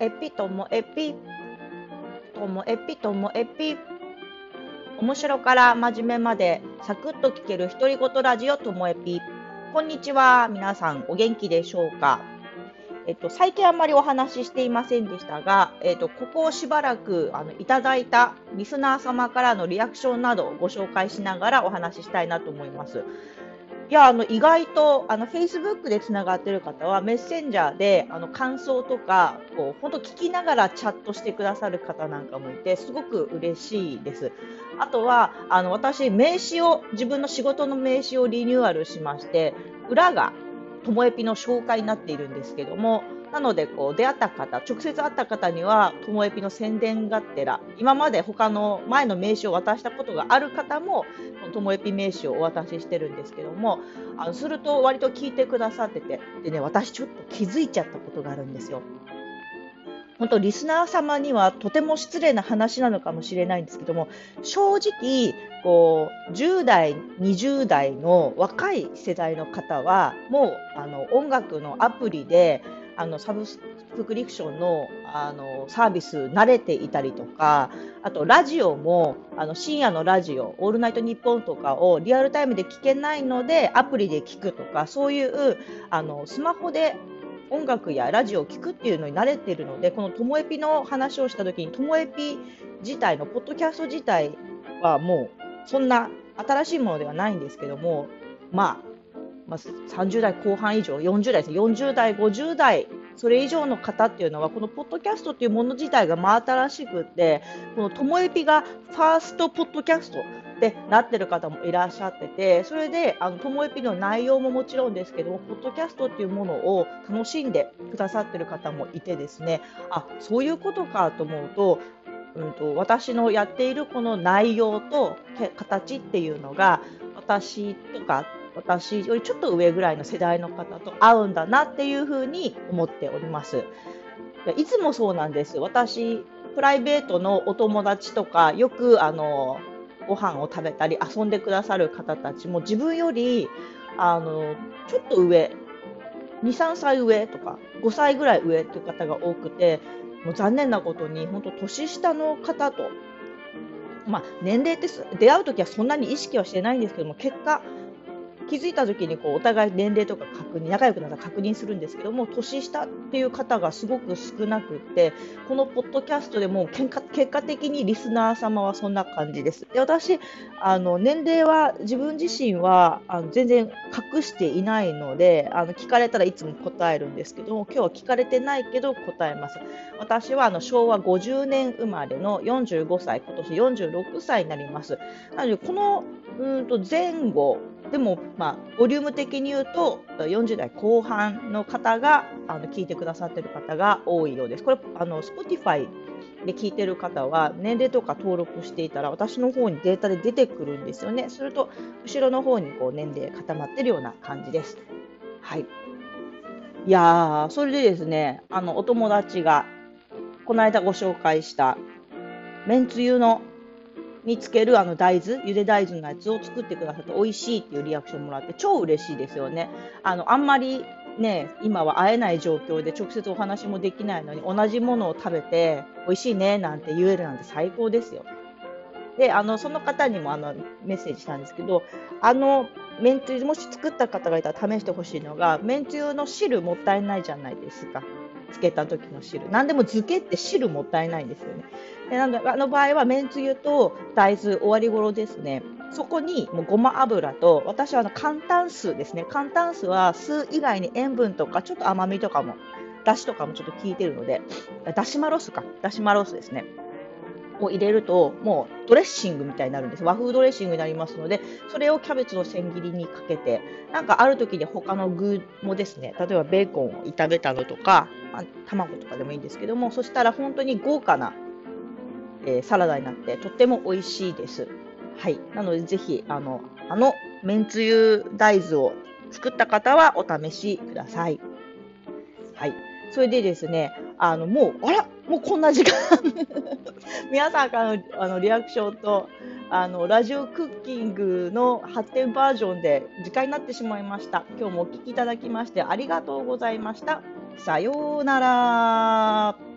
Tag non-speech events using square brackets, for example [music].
エピともエピともエピともエピ。面白から真面目までサクッと聞ける独り言ラジオともエピ。こんにちは皆さんお元気でしょうか？えっと、最近あんまりお話ししていませんでしたが、えっと、ここをしばらくあのいただいたリスナー様からのリアクションなどをご紹介しながらお話ししたいなと思います。いや、あの、意外と、あの、Facebook でつながってる方は、メッセンジャーで、あの、感想とか、こう、本当聞きながらチャットしてくださる方なんかもいて、すごく嬉しいです。あとは、あの、私、名刺を、自分の仕事の名刺をリニューアルしまして、裏が、ともえぴの紹介になっているんですけども、なので、こう、出会った方、直接会った方には、ともえぴの宣伝がてら、今まで他の前の名刺を渡したことがある方も、ともえぴ名刺をお渡ししてるんですけども、あのすると割と聞いてくださってて、でね、私ちょっと気づいちゃったことがあるんですよ。本当リスナー様にはとても失礼な話なのかもしれないんですけども正直こう10代20代の若い世代の方はもうあの音楽のアプリであのサブスクリプションのあのサービス慣れていたりとかあとラジオもあの深夜のラジオ「オールナイトニッポン」とかをリアルタイムで聞けないのでアプリで聞くとかそういうあのスマホで音楽やラジオを聴くっていうのに慣れているのでこのともえぴの話をした時にともえぴ自体のポッドキャスト自体はもうそんな新しいものではないんですけどもまあまあ、30代後半以上40代です40代50代それ以上の方っていうのはこのポッドキャストっていうもの自体が真新しくってこのともえぴがファーストポッドキャストってなってる方もいらっしゃっててそれであのともえぴの内容ももちろんですけどもポッドキャストっていうものを楽しんでくださってる方もいてですね。あそういうことかと思うとうんと、私のやっているこの内容と形っていうのが私とか私よりちょっと上ぐらいの世代の方と合うんだなっていうふうに思っております。いつもそうなんです。私、プライベートのお友達とか、よくあのご飯を食べたり遊んでくださる方たちも自分よりあのちょっと上2、3歳上とか5歳ぐらい上という方が多くてもう残念なことに本当年下の方と、まあ、年齢って出会う時はそんなに意識はしてないんですけども結果気づいた時にこうお互い年齢とか確認仲良くなったら確認するんですけども年下っていう方がすごく少なくってこのポッドキャストでも結果結果的にリスナー様はそんな感じです。で私あの年齢は自分自身はあの全然隠していないのであの聞かれたらいつも答えるんですけども今日は聞かれてないけど答えます。私はあの昭和50年生まれの45歳今年46歳になります。なのでこのうんと前後でも、まあ、ボリューム的に言うと40代後半の方があの聞いてくださっている方が多いようです。これあの Spotify で聞いてる方は年齢とか登録していたら私の方にデータで出てくるんですよね。すると後ろの方にこう年齢固まってるような感じです。はい。いやー、それでですね、あのお友達がこの間ご紹介しためんつゆのにつけるあの大豆、ゆで大豆のやつを作ってくださって美味しいっていうリアクションもらって超嬉しいですよね。あの、あんまりね、今は会えない状況で直接お話もできないのに同じものを食べて美味しいねなんて言えるなんて最高ですよ。で、あの、その方にもあのメッセージしたんですけど、あの、めんつゆ、もし作った方がいたら試してほしいのが、めんつゆの汁もったいないじゃないですか。つけた時の汁。何でも漬けって汁もったいないんですよね。でなんであの場合は、めんつゆと大豆終わり頃ですね。そこにもうごま油と、私はあの寒炭酢ですね。寒炭酢は酢以外に塩分とかちょっと甘みとかも、だしとかもちょっと効いてるので、だしマロスか。だしマロスですね。を入れると、もうドレッシングみたいになるんです。和風ドレッシングになりますので、それをキャベツの千切りにかけて、なんかある時に他の具もですね、例えばベーコンを炒めたのとか、まあ、卵とかでもいいんですけども、そしたら本当に豪華な、えー、サラダになってとっても美味しいです。はい。なのでぜひ、あの、あの、めんつゆ大豆を作った方はお試しください。はい。それでですね、あの、もう、あらもうこんな時間 [laughs] 皆さんからのあのリアクションと、あの、ラジオクッキングの発展バージョンで時間になってしまいました。今日もお聴きいただきましてありがとうございました。さようなら。